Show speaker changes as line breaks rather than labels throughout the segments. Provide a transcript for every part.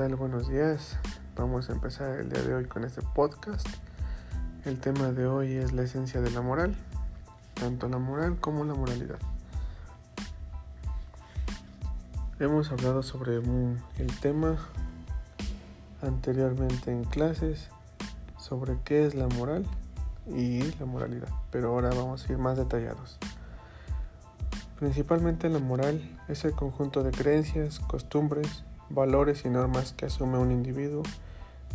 Buenos días. Vamos a empezar el día de hoy con este podcast. El tema de hoy es la esencia de la moral, tanto la moral como la moralidad. Hemos hablado sobre el tema anteriormente en clases sobre qué es la moral y la moralidad, pero ahora vamos a ir más detallados. Principalmente la moral es el conjunto de creencias, costumbres, valores y normas que asume un individuo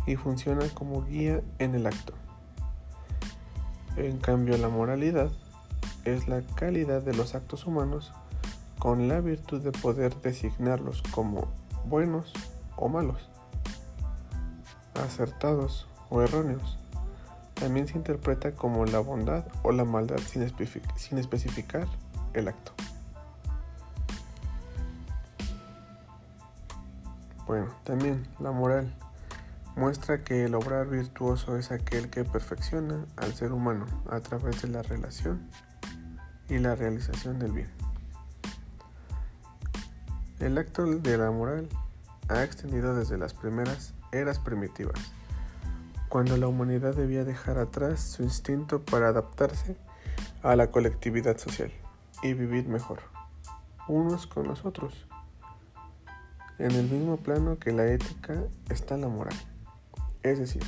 y funciona como guía en el acto. En cambio, la moralidad es la calidad de los actos humanos con la virtud de poder designarlos como buenos o malos, acertados o erróneos. También se interpreta como la bondad o la maldad sin, especificar el acto. Bueno, también la moral muestra que el obrar virtuoso es aquel que perfecciona al ser humano a través de la relación y la realización del bien. El acto de la moral ha extendido desde las primeras eras primitivas, cuando la humanidad debía dejar atrás su instinto para adaptarse a la colectividad social y vivir mejor, unos con los otros en el mismo plano que la ética está la moral. Es decir,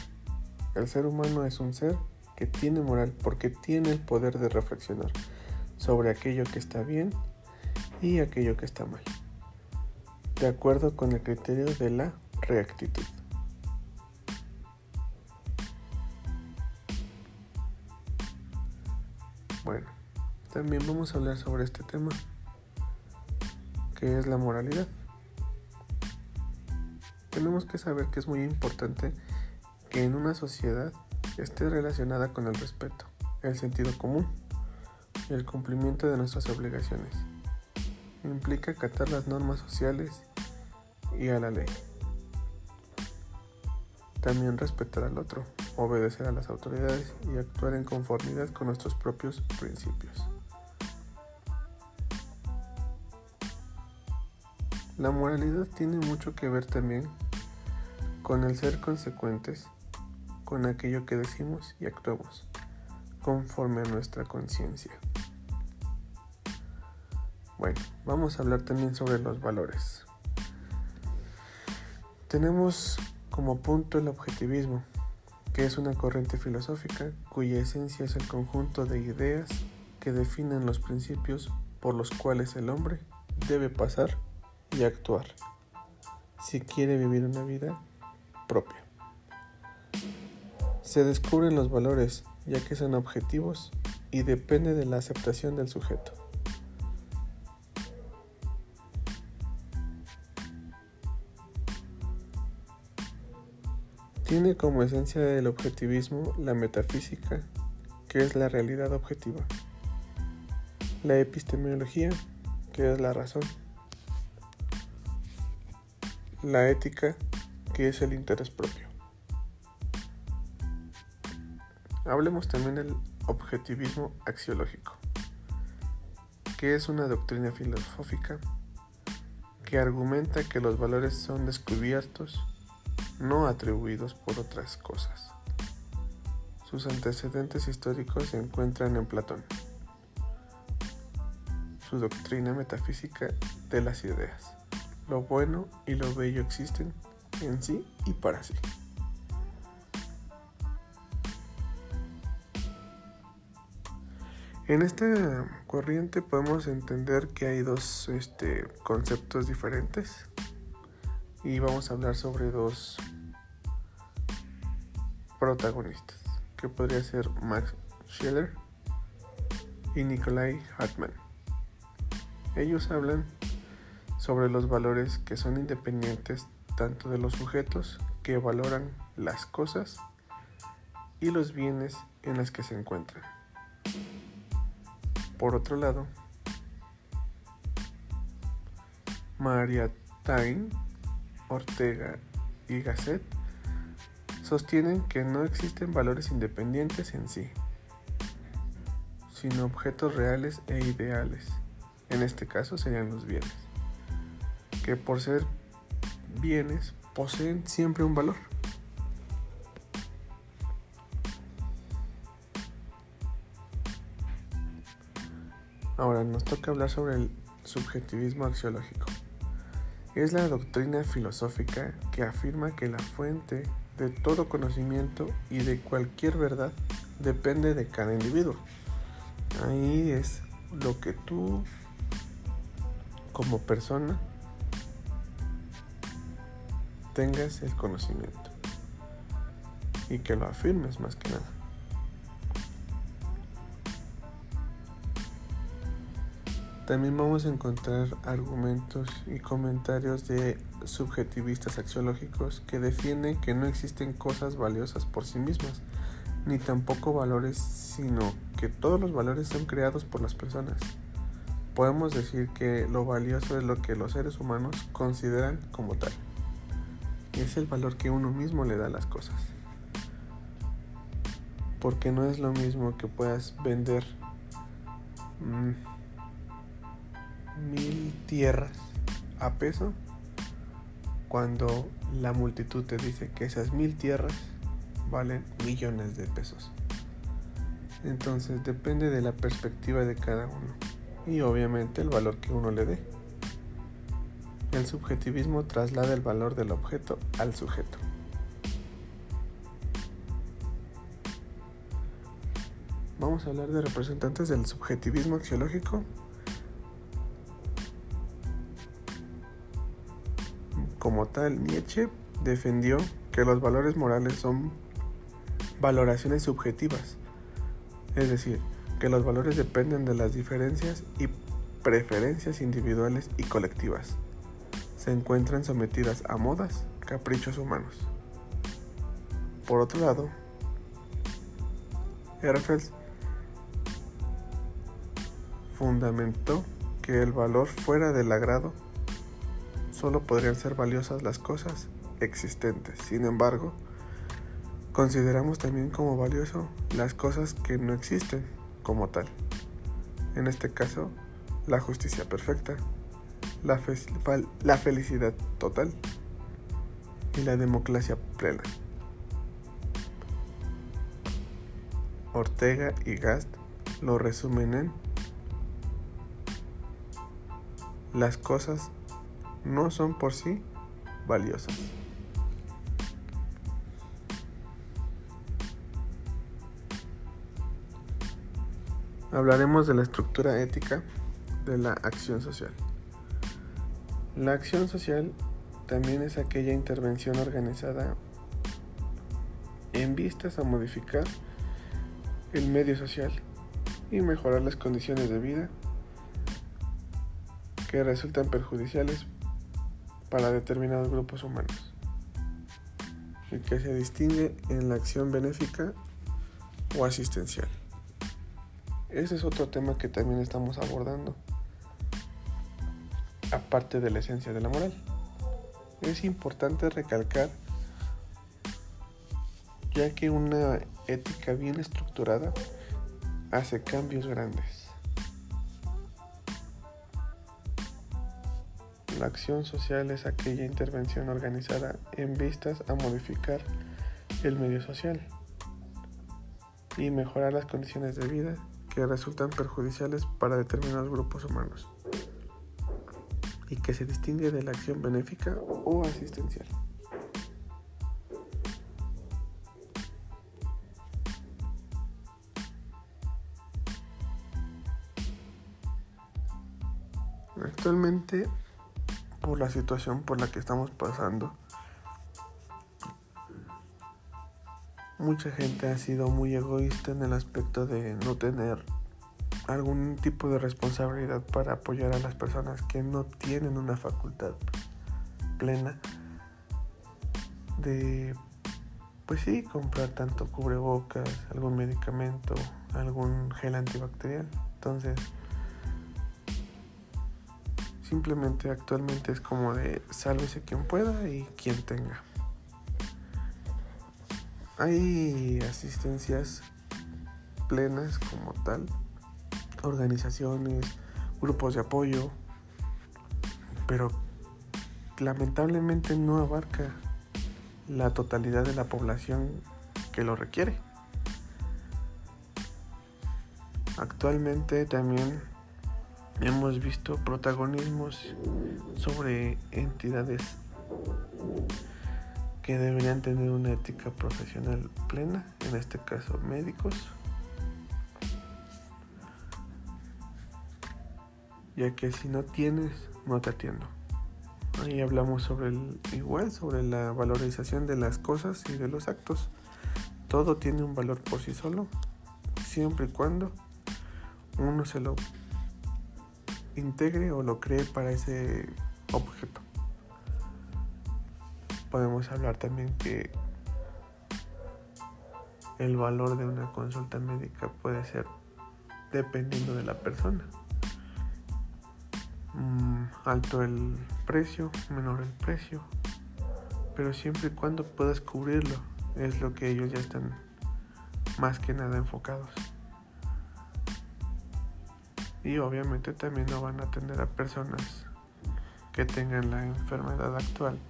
el ser humano es un ser que tiene moral porque tiene el poder de reflexionar sobre aquello que está bien y aquello que está mal, de acuerdo con el criterio de la reactitud. Bueno, también vamos a hablar sobre este tema, que es la moralidad tenemos que saber que es muy importante que en una sociedad esté relacionada con el respeto, el sentido común y el cumplimiento de nuestras obligaciones. Implica acatar las normas sociales y a la ley. También respetar al otro, obedecer a las autoridades y actuar en conformidad con nuestros propios principios. La moralidad tiene mucho que ver también con el ser consecuentes con aquello que decimos y actuamos, conforme a nuestra conciencia. Bueno, vamos a hablar también sobre los valores. Tenemos como punto el objetivismo, que es una corriente filosófica cuya esencia es el conjunto de ideas que definen los principios por los cuales el hombre debe pasar y actuar si quiere vivir una vida Se descubren los valores, ya que son objetivos y depende de la aceptación del sujeto. Tiene como esencia del objetivismo la metafísica, que es la realidad objetiva, la epistemología, que es la razón, la ética, que es el interés propio. Hablemos también del objetivismo axiológico, que es una doctrina filosófica que argumenta que los valores son descubiertos, no atribuidos por otras cosas. Sus antecedentes históricos se encuentran en Platón, su doctrina metafísica de las ideas. Lo bueno y lo bello existen en sí y para sí. En esta corriente podemos entender que hay dos este, conceptos diferentes y vamos a hablar sobre dos protagonistas, que podría ser Max Scheller y Nikolai Hartmann. Ellos hablan sobre los valores que son independientes tanto de los sujetos que valoran las cosas y los bienes en los que se encuentran. Por otro lado, María Tain, Ortega y Gasset sostienen que no existen valores independientes en sí, sino objetos reales e ideales. En este caso serían los bienes, que por ser bienes poseen siempre un valor. Ahora nos toca hablar sobre el subjetivismo axiológico. Es la doctrina filosófica que afirma que la fuente de todo conocimiento y de cualquier verdad depende de cada individuo. Ahí es lo que tú como persona tengas el conocimiento y que lo afirmes más que nada. También vamos a encontrar argumentos y comentarios de subjetivistas axiológicos que defienden que no existen cosas valiosas por sí mismas, ni tampoco valores, sino que todos los valores son creados por las personas. Podemos decir que lo valioso es lo que los seres humanos consideran como tal. Es el valor que uno mismo le da a las cosas. Porque no es lo mismo que puedas vender mm, mil tierras a peso cuando la multitud te dice que esas mil tierras valen millones de pesos. Entonces depende de la perspectiva de cada uno y obviamente el valor que uno le dé. El subjetivismo traslada el valor del objeto al sujeto. Vamos a hablar de representantes del subjetivismo axiológico como tal, Nietzsche defendió que los valores morales son valoraciones subjetivas, es decir, que los valores dependen de las diferencias y preferencias individuales y colectivas. Se encuentran sometidas a modas, caprichos humanos. Por otro lado, Herfels fundamentó que el valor fuera del agrado solo podrían ser valiosas las cosas existentes. Sin embargo, consideramos también como valioso las cosas que no existen como tal. En este caso, la justicia perfecta, la, la felicidad total y la democracia plena. Ortega y Gast lo resumen en las cosas no son por sí valiosas. Hablaremos de la estructura ética de la acción social. La acción social también es aquella intervención organizada en vistas a modificar el medio social y mejorar las condiciones de vida que resultan perjudiciales para determinados grupos humanos y que se distingue en la acción benéfica o asistencial. Ese es otro tema que también estamos abordando, aparte de la esencia de la moral. Es importante recalcar, ya que una ética bien estructurada hace cambios grandes. La acción social es aquella intervención organizada en vistas a modificar el medio social y mejorar las condiciones de vida que resultan perjudiciales para determinados grupos humanos y que se distingue de la acción benéfica o asistencial. Actualmente por la situación por la que estamos pasando. Mucha gente ha sido muy egoísta en el aspecto de no tener algún tipo de responsabilidad para apoyar a las personas que no tienen una facultad plena de, pues sí, comprar tanto cubrebocas, algún medicamento, algún gel antibacterial. Entonces, Simplemente actualmente es como de sálvese quien pueda y quien tenga. Hay asistencias plenas como tal, organizaciones, grupos de apoyo, pero lamentablemente no abarca la totalidad de la población que lo requiere. Actualmente también hemos visto protagonismos sobre entidades que deberían tener una ética profesional plena, en este caso médicos, ya que si no tienes, no te atiendo. Ahí hablamos sobre el igual, sobre la valorización de las cosas y de los actos. Todo tiene un valor por sí solo, siempre y cuando uno se lo integre o lo cree para ese objeto. Podemos hablar también que el valor de una consulta médica puede ser dependiendo de la persona. Mm, alto el precio, menor el precio, pero siempre y cuando puedas cubrirlo, es lo que ellos ya están más que nada enfocados. Y obviamente también no van a atender a personas que tengan la enfermedad actual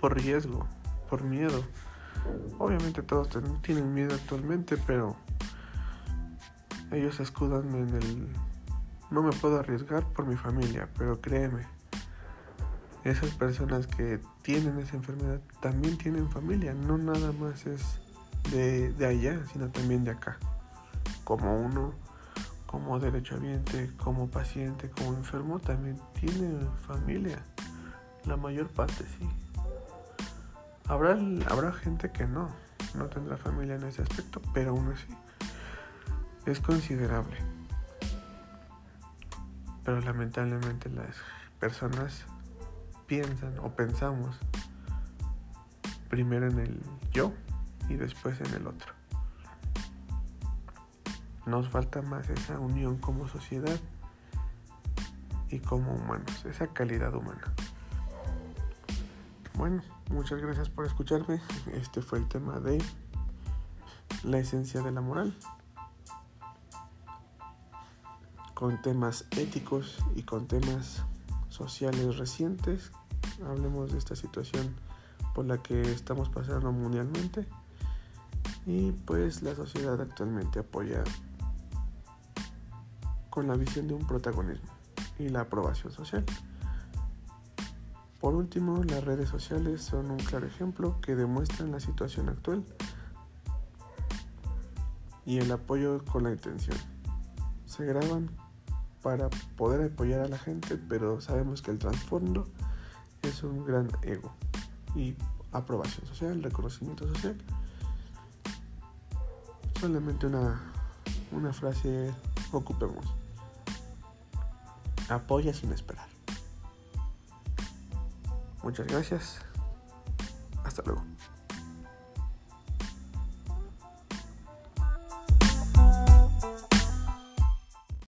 por riesgo, por miedo. Obviamente todos tienen miedo actualmente, pero ellos escudan en el no me puedo arriesgar por mi familia, pero créeme, esas personas que tienen esa enfermedad también tienen familia, no nada más es de, de allá, sino también de acá. Como uno, como derechohabiente, como paciente, como enfermo, también tiene familia. La mayor parte sí. Habrá, habrá gente que no, no tendrá familia en ese aspecto, pero aún así es considerable. Pero lamentablemente las personas piensan o pensamos primero en el yo y después en el otro. Nos falta más esa unión como sociedad y como humanos, esa calidad humana. Bueno, muchas gracias por escucharme. Este fue el tema de la esencia de la moral. Con temas éticos y con temas sociales recientes. Hablemos de esta situación por la que estamos pasando mundialmente y pues la sociedad actualmente apoya con la visión de un protagonismo y la aprobación social. Por último, las redes sociales son un claro ejemplo que demuestran la situación actual y el apoyo con la intención. Se graban para poder apoyar a la gente, pero sabemos que el trasfondo es un gran ego y aprobación social, reconocimiento social. Solamente una, una frase ocupemos. Apoya sin esperar. Muchas gracias. Hasta luego.